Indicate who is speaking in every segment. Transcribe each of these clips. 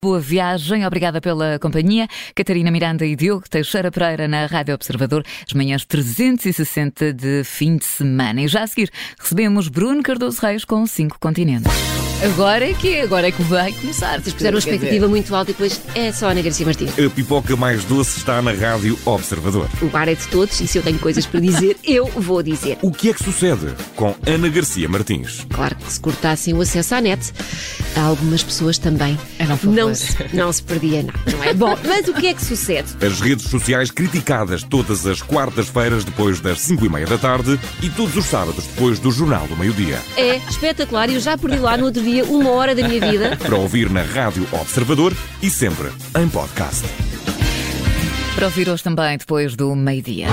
Speaker 1: Boa viagem, obrigada pela companhia. Catarina Miranda e Diogo Teixeira Pereira na Rádio Observador, as manhãs 360 de fim de semana. E já a seguir recebemos Bruno Cardoso Reis com cinco continentes. Agora é que é, agora é que vai começar.
Speaker 2: Vocês puseram uma expectativa muito alta e depois é só Ana Garcia Martins.
Speaker 3: A pipoca mais doce está na Rádio Observador.
Speaker 2: O bar é de todos e se eu tenho coisas para dizer, eu vou dizer.
Speaker 3: O que é que sucede com Ana Garcia Martins?
Speaker 2: Claro que se cortassem o acesso à net, há algumas pessoas também
Speaker 1: não,
Speaker 2: não, se, não se perdia nada, não é? Bom, mas o que é que sucede?
Speaker 3: As redes sociais criticadas todas as quartas-feiras depois das 5 e meia da tarde e todos os sábados depois do Jornal do Meio-Dia.
Speaker 2: É espetacular e eu já perdi lá no outro dia uma hora da minha vida.
Speaker 3: Para ouvir na Rádio Observador e sempre em podcast.
Speaker 1: Para ouvir hoje também depois do meio-dia.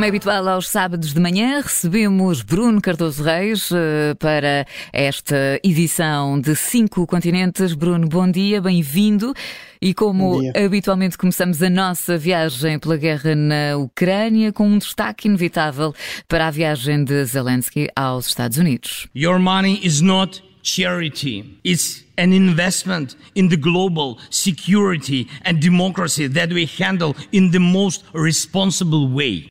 Speaker 1: Como é habitual aos sábados de manhã, recebemos Bruno Cardoso Reis uh, para esta edição de Cinco Continentes. Bruno, bom dia, bem-vindo. E como habitualmente começamos a nossa viagem pela guerra na Ucrânia com um destaque inevitável para a viagem de Zelensky aos Estados Unidos.
Speaker 4: Your money is not charity. It's an investment in the global security and democracy that we handle in the most responsible way.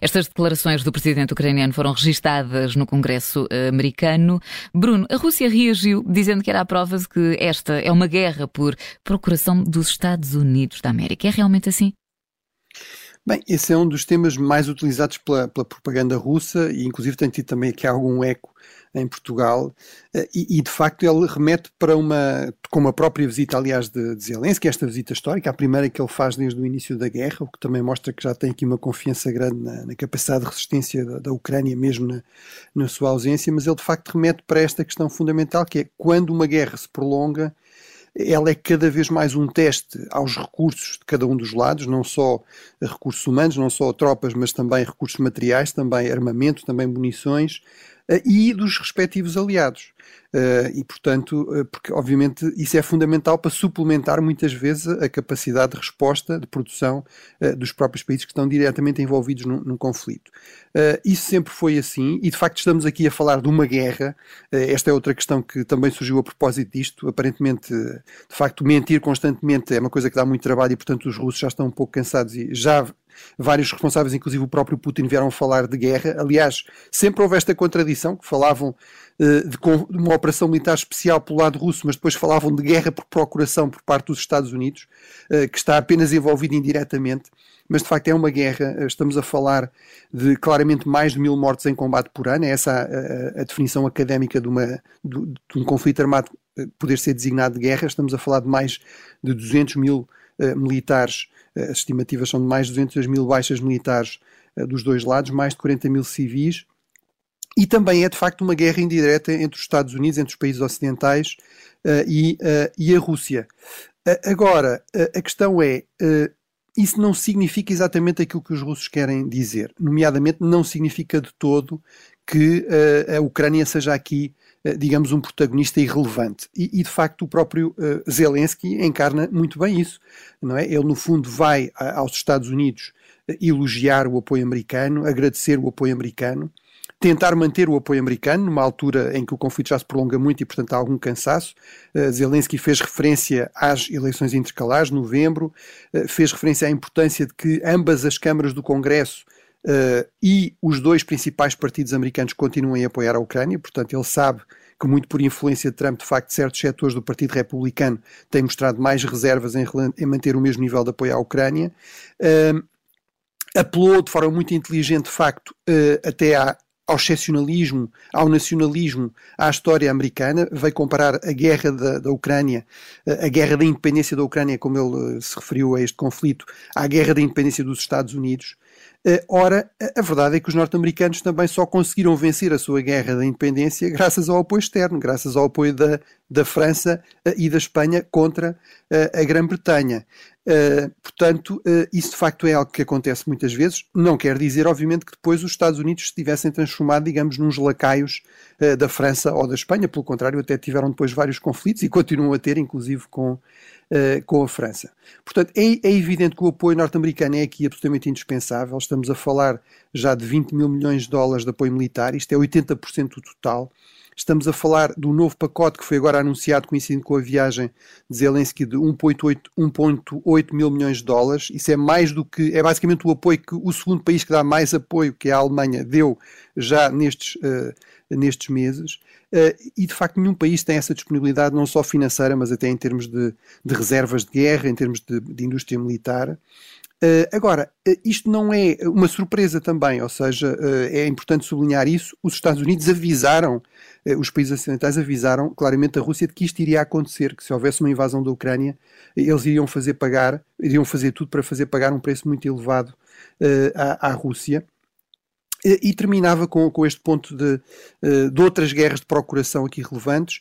Speaker 1: Estas declarações do presidente ucraniano foram registadas no Congresso eh, americano. Bruno, a Rússia reagiu dizendo que era a prova de que esta é uma guerra por procuração dos Estados Unidos da América. É realmente assim?
Speaker 5: Bem, esse é um dos temas mais utilizados pela, pela propaganda russa e inclusive tem tido também aqui algum eco em Portugal, eh, e, e, de facto ele remete para uma, com uma própria visita, aliás, de, de Zelensky, esta visita histórica, a primeira que ele faz desde o início da guerra, o que também mostra que já tem aqui uma confiança grande na, na capacidade de resistência da, da Ucrânia, mesmo na, na sua ausência, mas ele de facto remete para esta questão fundamental, que é quando uma guerra se prolonga, ela é cada vez mais um teste aos recursos de cada um dos lados, não só recursos humanos, não só tropas, mas também recursos materiais, também armamento, também munições, e dos respectivos aliados. Uh, e, portanto, uh, porque obviamente isso é fundamental para suplementar muitas vezes a capacidade de resposta, de produção dos próprios países que estão diretamente envolvidos num conflito. isso sempre foi assim, e de facto estamos aqui a falar de uma guerra. esta é outra questão que também surgiu a propósito disto. Aparentemente, de facto, mentir constantemente é uma coisa que dá muito trabalho e, portanto, os russos já estão um pouco cansados e já vários responsáveis, inclusive o próprio Putin, vieram falar de guerra. Aliás, sempre houve esta contradição, que falavam uh, de, uma operação militar especial pelo lado russo, mas depois falavam de guerra por procuração por parte dos Estados Unidos, uh, que está apenas envolvido indiretamente. Mas de facto é uma guerra, eh, estamos a falar de claramente mais de mil mortes em combate por ano, é essa a, a, a definição académica de, uma, de, de um conflito armado poder ser designado de guerra, estamos a falar de mais de 200 mil militares as estimativas são de mais de 200 mil baixas militares eh, dos dois lados, mais de 40 mil civis, e também é de facto uma guerra indireta entre os Estados Unidos, entre os países ocidentais e, e, a Rússia. Agora, a questão é. isso não significa exatamente aquilo que os russos querem dizer. Nomeadamente, não significa de todo que a Ucrânia seja aqui eh, digamos, um protagonista irrelevante. E, e de facto, o próprio uh, Zelensky encarna muito bem isso. Não é? Ele, no fundo, vai a, aos Estados Unidos uh, elogiar o apoio americano, agradecer o apoio americano, tentar manter o apoio americano numa altura em que o conflito já se prolonga muito e, portanto, há algum cansaço. Uh, Zelensky fez referência às eleições intercalares, novembro, fez referência à importância de que ambas as câmaras do Congresso Uh, e os dois principais partidos americanos continuam a apoiar a Ucrânia, portanto, ele sabe que, muito por influência de Trump, de facto, certos setores do Partido Republicano têm mostrado mais reservas em, em manter o mesmo nível de apoio à Ucrânia. Uh, apelou de forma muito inteligente, de facto, uh, até à, ao excepcionalismo, ao nacionalismo, à história americana, veio comparar a guerra da, da Ucrânia, a guerra da independência da Ucrânia, como ele se referiu a este conflito, à guerra da independência dos Estados Unidos. Eh, ora, a verdade é que os norte-americanos também só conseguiram vencer a sua guerra da independência graças ao apoio externo, graças ao apoio da, da França eh, e da Espanha contra eh, a Grã-Bretanha. portanto, isso de facto é algo que acontece muitas vezes. Não quer dizer, obviamente, que depois os Estados Unidos se tivessem transformado, digamos, nos lacaios da França ou da Espanha. Pelo contrário, até tiveram depois vários conflitos e continuam a ter, inclusive com com a França. Portanto, é, é evidente que o apoio norte-americano é aqui absolutamente indispensável. Estamos a falar já de 20 mil milhões de dólares de apoio militar, isto é 80% do total. Estamos a falar do novo pacote que foi agora anunciado, coincidindo com a viagem de Zelensky, de 1,8 mil milhões de dólares. Isso é mais do que. É basicamente o apoio que o segundo país que dá mais apoio, que é a Alemanha, deu já nestes, uh, nestes meses. Uh, e de facto, nenhum país tem essa disponibilidade, não só financeira, mas até em termos de, de reservas de guerra, em termos de, de indústria militar. Uh, agora, uh, isto não é uma surpresa também, ou seja, uh, é importante sublinhar isso. Os Estados Unidos avisaram, os países ocidentais avisaram claramente a Rússia de que isto iria acontecer, que se houvesse uma invasão da Ucrânia, eles iriam fazer pagar, iriam fazer tudo para fazer pagar um preço muito elevado à, à, Rússia. E terminava com, com este ponto de, de outras guerras de procuração aqui relevantes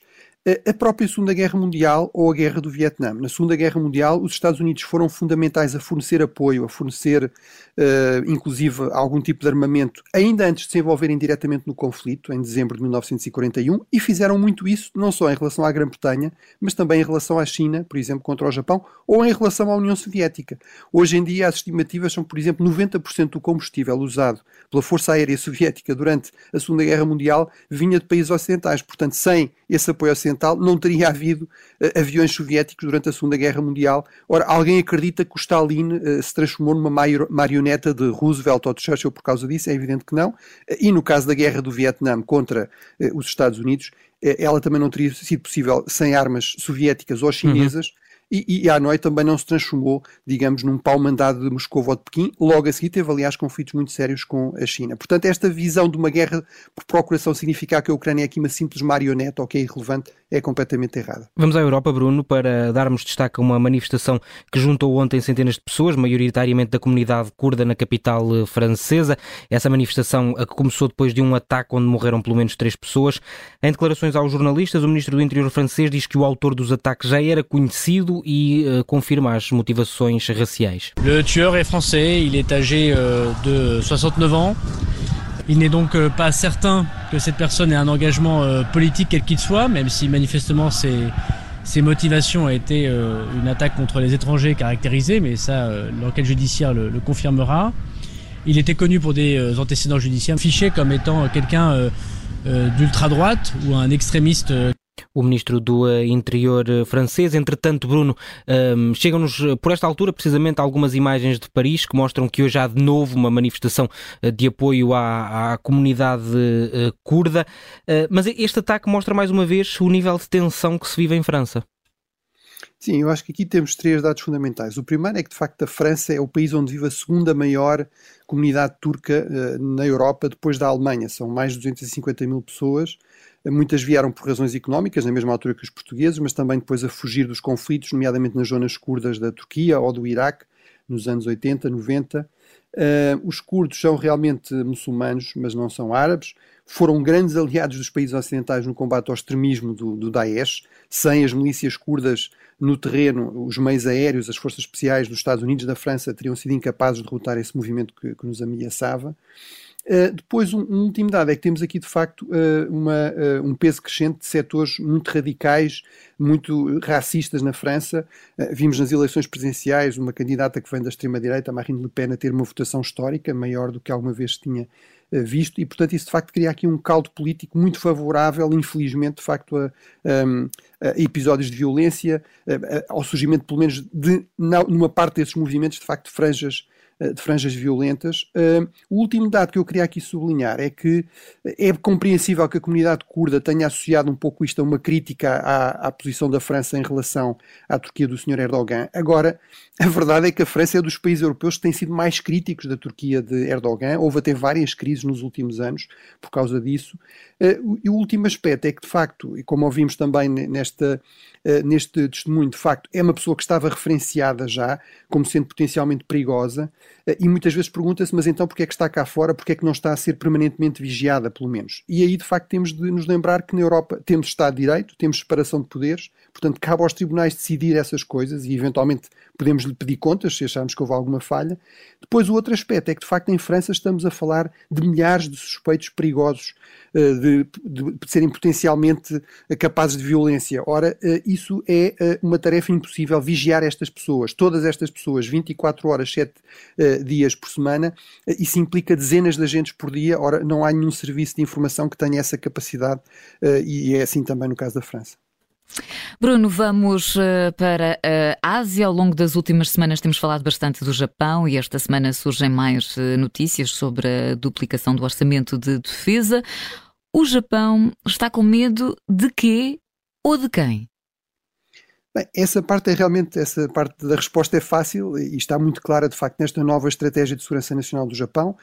Speaker 5: a própria Segunda Guerra Mundial ou a Guerra do Vietnã. Na Segunda Guerra Mundial, os Estados Unidos foram fundamentais a fornecer apoio, a fornecer, uh, inclusive, algum tipo de armamento, ainda antes de se envolverem diretamente no conflito, em dezembro de 1941, e fizeram muito isso, não só em relação à Grã-Bretanha, mas também em relação à China, por exemplo, contra o Japão, ou em relação à União Soviética. Hoje em dia, as estimativas são, por exemplo, 90% do combustível usado pela Força Aérea Soviética durante a Segunda Guerra Mundial vinha de países ocidentais. Portanto, sem esse apoio ocidental, não teria havido uh, aviões soviéticos durante a Segunda Guerra Mundial. Ora, alguém acredita que o Stalin uh, se transformou numa marioneta de Roosevelt ou de Churchill por causa disso? É evidente que não. Uh, e no caso da Guerra do Vietnã contra os Estados Unidos, ela também não teria sido possível sem armas soviéticas ou chinesas. Uhum e, e Hanoi também não se transformou, digamos, num pau mandado de Moscou ou de Pequim. Logo a seguir teve, aliás, conflitos muito sérios com a China. Portanto, esta visão de uma guerra por procuração significar que a Ucrânia é aqui uma simples marioneta ou que é irrelevante é completamente errada.
Speaker 6: Vamos à Europa, Bruno, para darmos destaque a uma manifestação que juntou ontem centenas de pessoas, maioritariamente da comunidade curda na capital eh, francesa. Essa manifestação que começou depois de um ataque onde morreram pelo menos três pessoas. Em declarações aos jornalistas, o ministro do Interior francês diz que o autor dos ataques já era conhecido e uh, confirma as.
Speaker 7: Le tueur est français, il est âgé uh, de 69 ans. Il n'est donc euh, pas certain que cette personne ait un engagement politique quel qu'il soit, même si manifestement ses, motivations a été euh, une attaque contre les étrangers caractérisée, mais ça, l'enquête judiciaire le, confirmera. Il était connu pour des antécédents judiciaires, fiché comme étant quelqu'un d'ultra-droite ou un extrémiste
Speaker 6: o ministro do eh, Interior eh, francês. Entretanto, Bruno, um, chegam-nos eh, por esta altura precisamente algumas imagens de Paris que mostram que hoje há de novo uma manifestação de apoio à, à comunidade curda. Mas este ataque mostra mais uma vez o nível de tensão que se vive em França.
Speaker 5: Sim, eu acho que aqui temos três dados fundamentais. O primeiro é que, de facto, a França é o país onde vive a segunda maior comunidade turca uh, na Europa, depois da Alemanha. São mais de 250 mil pessoas Muitas vieram por razões económicas, na mesma altura que os portugueses, mas também depois a fugir dos conflitos, nomeadamente nas zonas curdas da Turquia ou do Iraque, nos anos 80, 90. Uh, os curdos são realmente muçulmanos, mas não são árabes. Foram grandes aliados dos países ocidentais no combate ao extremismo do, do Daesh. Sem as milícias curdas no terreno, os meios aéreos, as forças especiais dos Estados Unidos e da França teriam sido incapazes de derrotar esse movimento que, que nos ameaçava. Uh, depois, um, um último dado é que temos aqui, de facto, uh, uma, uh, um peso crescente de setores muito radicais, muito racistas na França. vimos nas eleições presidenciais uma candidata que vem da extrema-direita, Marine Le Pen, a ter uma votação histórica, maior do que alguma vez tinha visto, e portanto isso de facto cria aqui um caldo político muito favorável, infelizmente, de facto, a, a, a episódios de violência, a, ao surgimento, pelo menos, de, numa parte desses movimentos, de facto, franjas eh, de franjas violentas. Uh, o último dado que eu queria aqui sublinhar é que é compreensível que a comunidade curda tenha associado um pouco isto a uma crítica à, à posição da França em relação à Turquia do Sr. Erdogan. Agora, a verdade é que a França é dos países europeus que têm sido mais críticos da Turquia de Erdogan. Houve até várias crises nos últimos anos por causa disso. E o último aspecto é que, de facto, e como ouvimos também nesta, neste testemunho, de facto, é uma pessoa que estava referenciada já como sendo potencialmente perigosa. E muitas vezes pergunta-se, mas então porquê é que está cá fora, porquê é que não está a ser permanentemente vigiada, pelo menos? E aí, de facto, temos de nos lembrar que na Europa temos Estado de Direito, temos separação de poderes, portanto, cabe aos tribunais decidir essas coisas e, eventualmente, podemos lhe pedir contas se acharmos que houve alguma falha. Depois, o outro aspecto é que, de facto, em França estamos a falar de milhares de suspeitos perigosos eh, de, de, de serem potencialmente capazes de violência. Ora, eh, isso é eh, uma tarefa impossível, vigiar estas pessoas, todas estas pessoas, 24 horas, 7 dias por semana, isso implica dezenas de agentes por dia. Ora, não há nenhum serviço de informação que tenha essa capacidade e é assim também no caso da França.
Speaker 1: Bruno, vamos para a Ásia. Ao longo das últimas semanas temos falado bastante do Japão e esta semana surgem mais notícias sobre a duplicação do orçamento de defesa. O Japão está com medo de quê ou de quem?
Speaker 5: Bem, essa parte é realmente, essa parte da resposta é fácil e está muito clara, de facto, nesta nova estratégia de segurança nacional do Japão.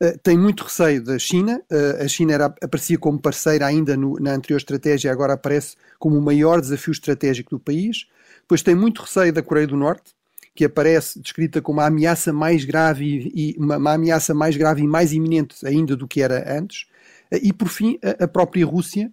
Speaker 5: Uh, tem muito receio da China. Uh, a China era, aparecia como parceira ainda no, na anterior estratégia, agora aparece como o maior desafio estratégico do país. Depois tem muito receio da Coreia do Norte, que aparece descrita como a ameaça mais grave e, e uma, uma, ameaça mais grave e mais iminente ainda do que era antes. Uh, e por fim, a, a própria Rússia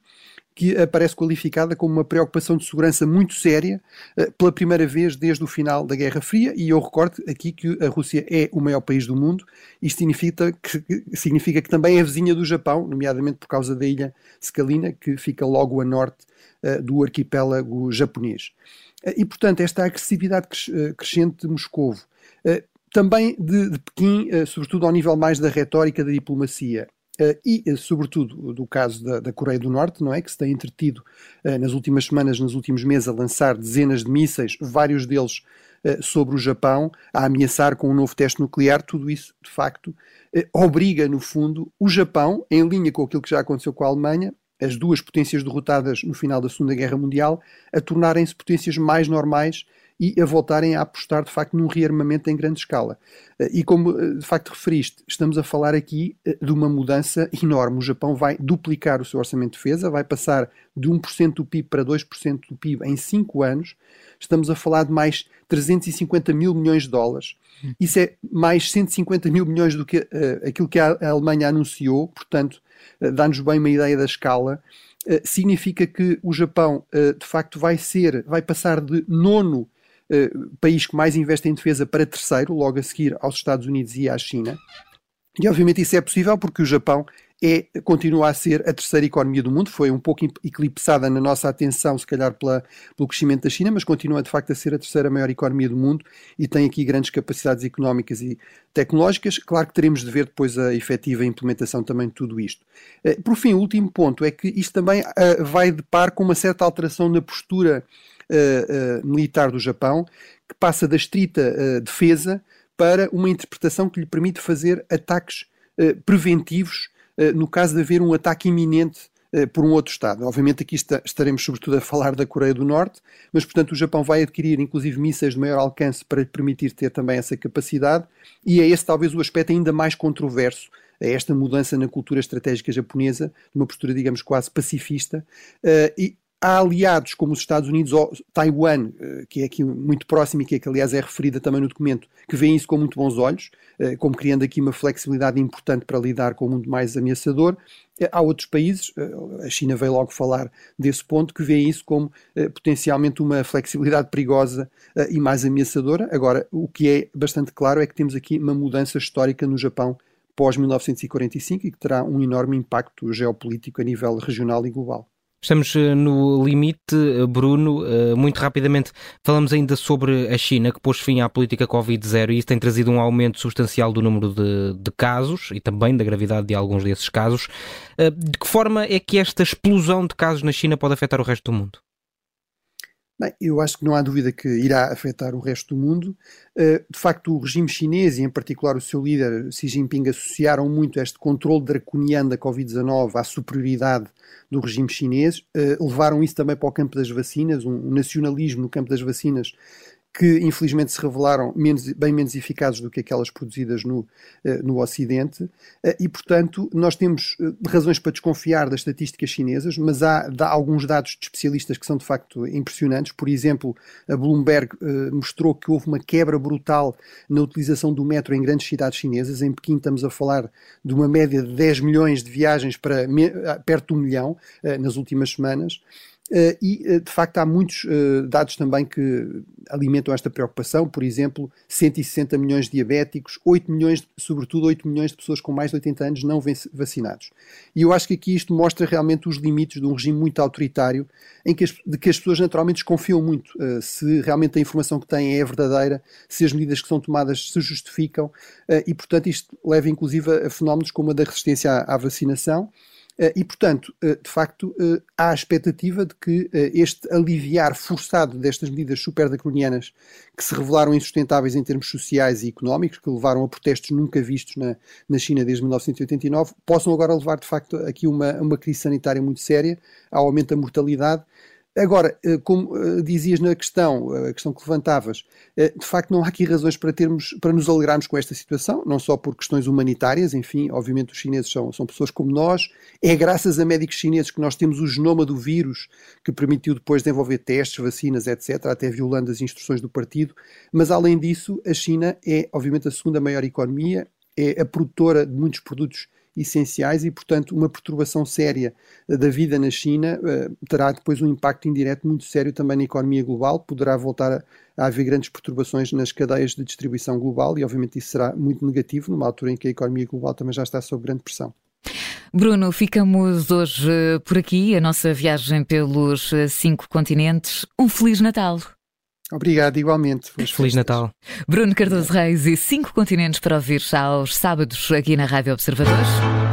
Speaker 5: que aparece qualificada como uma preocupação de segurança muito séria eh, pela primeira vez desde o final da Guerra Fria, e eu recordo aqui que a Rússia é o maior país do mundo, isto significa que, significa que também é vizinha do Japão, nomeadamente por causa da ilha Sakhalina, que fica logo a norte uh, do arquipélago japonês. Uh, e, portanto, esta agressividade crescente de Moscou, uh, também de, de Pequim, sobretudo ao nível mais da retórica da diplomacia, e, uh, sobretudo, do caso da, da, Coreia do Norte, não é? Que se tem entretido uh, nas últimas semanas, nos últimos meses, a lançar dezenas de mísseis, vários deles sobre o Japão, a ameaçar com um novo teste nuclear, tudo isso, de facto, obriga, no fundo, o Japão, em linha com aquilo que já aconteceu com a Alemanha, as duas potências derrotadas no final da Segunda Guerra Mundial, a tornarem-se potências mais normais e a voltarem a apostar de facto num rearmamento em grande escala. Eh, e como eh, de facto referiste, estamos a falar aqui eh, de uma mudança enorme. O Japão vai duplicar o seu orçamento de defesa, vai passar de 1% do PIB para 2% do PIB em 5 anos. Estamos a falar de mais 350 mil milhões de dólares. Isso é mais 150 mil milhões do que uh, aquilo que a Alemanha anunciou, portanto, uh, dá-nos bem uma ideia da escala. Uh, significa que o Japão, de facto, vai ser, vai passar de nono país que mais investe em defesa para terceiro, logo a seguir aos Estados Unidos e à China. E obviamente isso é possível porque o Japão é, continua a ser a terceira economia do mundo, foi um pouco eclipsada na nossa atenção, se calhar pela, pelo crescimento da China, mas continua de facto a ser a terceira maior economia do mundo e tem aqui grandes capacidades económicas e tecnológicas. Claro que teremos de ver depois a efetiva implementação também de tudo isto. Eh, por fim, o último ponto é que isto também uh, vai de par com uma certa alteração na postura uh, militar do Japão, que passa da estrita uh, defesa para uma interpretação que lhe permite fazer ataques preventivos no caso de haver um ataque iminente por um outro Estado. Obviamente aqui está, estaremos sobretudo a falar da Coreia do Norte, mas portanto o Japão vai adquirir inclusive mísseis de maior alcance para lhe permitir ter também essa capacidade e é esse talvez o aspecto ainda mais controverso a esta mudança na cultura estratégica japonesa, de uma postura digamos quase pacifista, uh, e há aliados como os Estados Unidos ou Taiwan, eh, que é aqui muito próximo e que, é, que aliás é referida também no documento, que veem isso com muito bons olhos, eh, como criando aqui uma flexibilidade importante para lidar com o mundo mais ameaçador. Eh, há outros países, a China veio logo falar desse ponto, que veem isso como potencialmente uma flexibilidade perigosa e mais ameaçadora. Agora, o que é bastante claro é que temos aqui uma mudança histórica no Japão pós-1945 e que terá um enorme impacto geopolítico a nível regional e global.
Speaker 6: Estamos eh, no limite, eh, Bruno. Eh, muito rapidamente, falamos ainda sobre a China, que pôs fim à política Covid-0 e isso tem trazido um aumento substancial do número de, de, casos e também da gravidade de alguns desses casos. De que forma é que esta explosão de casos na China pode afetar o resto do mundo?
Speaker 5: Bem, eu acho que não há dúvida que irá afetar o resto do mundo. Uh, de facto, o regime chinês e, em particular, o seu líder Xi Jinping associaram muito este controle draconiano da Covid-19 à superioridade do regime chinês. Uh, levaram isso também para o campo das vacinas, um nacionalismo no campo das vacinas que infelizmente se revelaram menos, bem menos eficazes do que aquelas produzidas no, no Ocidente, e portanto nós temos razões para desconfiar das estatísticas chinesas, mas há, há alguns dados de especialistas que são de facto impressionantes. Por exemplo, a Bloomberg mostrou que houve uma quebra brutal na utilização do metro em grandes cidades chinesas. Em Pequim estamos a falar de uma média de 10 milhões de viagens para perto de um milhão nas últimas semanas. Uh, e, uh, de facto, há muitos uh, dados também que alimentam esta preocupação. Por exemplo, 160 milhões de diabéticos, 8 milhões, sobretudo 8 milhões de pessoas com mais de 80 anos não vacinados. E eu acho que aqui isto mostra realmente os limites de um regime muito autoritário, em que as, de que as pessoas naturalmente desconfiam muito se realmente a informação que têm é verdadeira, se as medidas que são tomadas se justificam, e, portanto, isto leva inclusive a fenómenos como a da resistência à, à vacinação eh, e, portanto, eh, de facto, eh, há a expectativa de que este aliviar forçado destas medidas superdacronianas que se revelaram insustentáveis em termos sociais e económicos, que levaram a protestos nunca vistos na, na China desde 1989, possam agora levar, de facto, aqui uma, uma crise sanitária muito séria, ao aumento da mortalidade Agora, eh, como eh, dizias na questão, eh, a questão que levantavas, de facto não há aqui razões para termos, para nos alegrarmos com esta situação, não só por questões humanitárias, enfim, obviamente os chineses são, são pessoas como nós, é graças a médicos chineses que nós temos o genoma do vírus, que permitiu depois desenvolver testes, vacinas, etc., até violando as instruções do partido, mas além disso, a China é obviamente a segunda maior economia, é a produtora de muitos produtos essenciais e, portanto, uma perturbação séria da vida na China uh, terá depois um impacto indireto muito sério também na economia global, poderá voltar a, haver grandes perturbações nas cadeias de distribuição global e, obviamente, isso será muito negativo numa altura em que a economia global também já está sob grande pressão.
Speaker 1: Bruno, ficamos hoje por aqui, a nossa viagem pelos eh, cinco continentes. Um Feliz Natal!
Speaker 5: Obrigado, igualmente.
Speaker 6: Feliz Natal.
Speaker 1: Bruno Cardoso Reis e cinco continentes para ouvir aos sábados aqui na Rádio Observadores.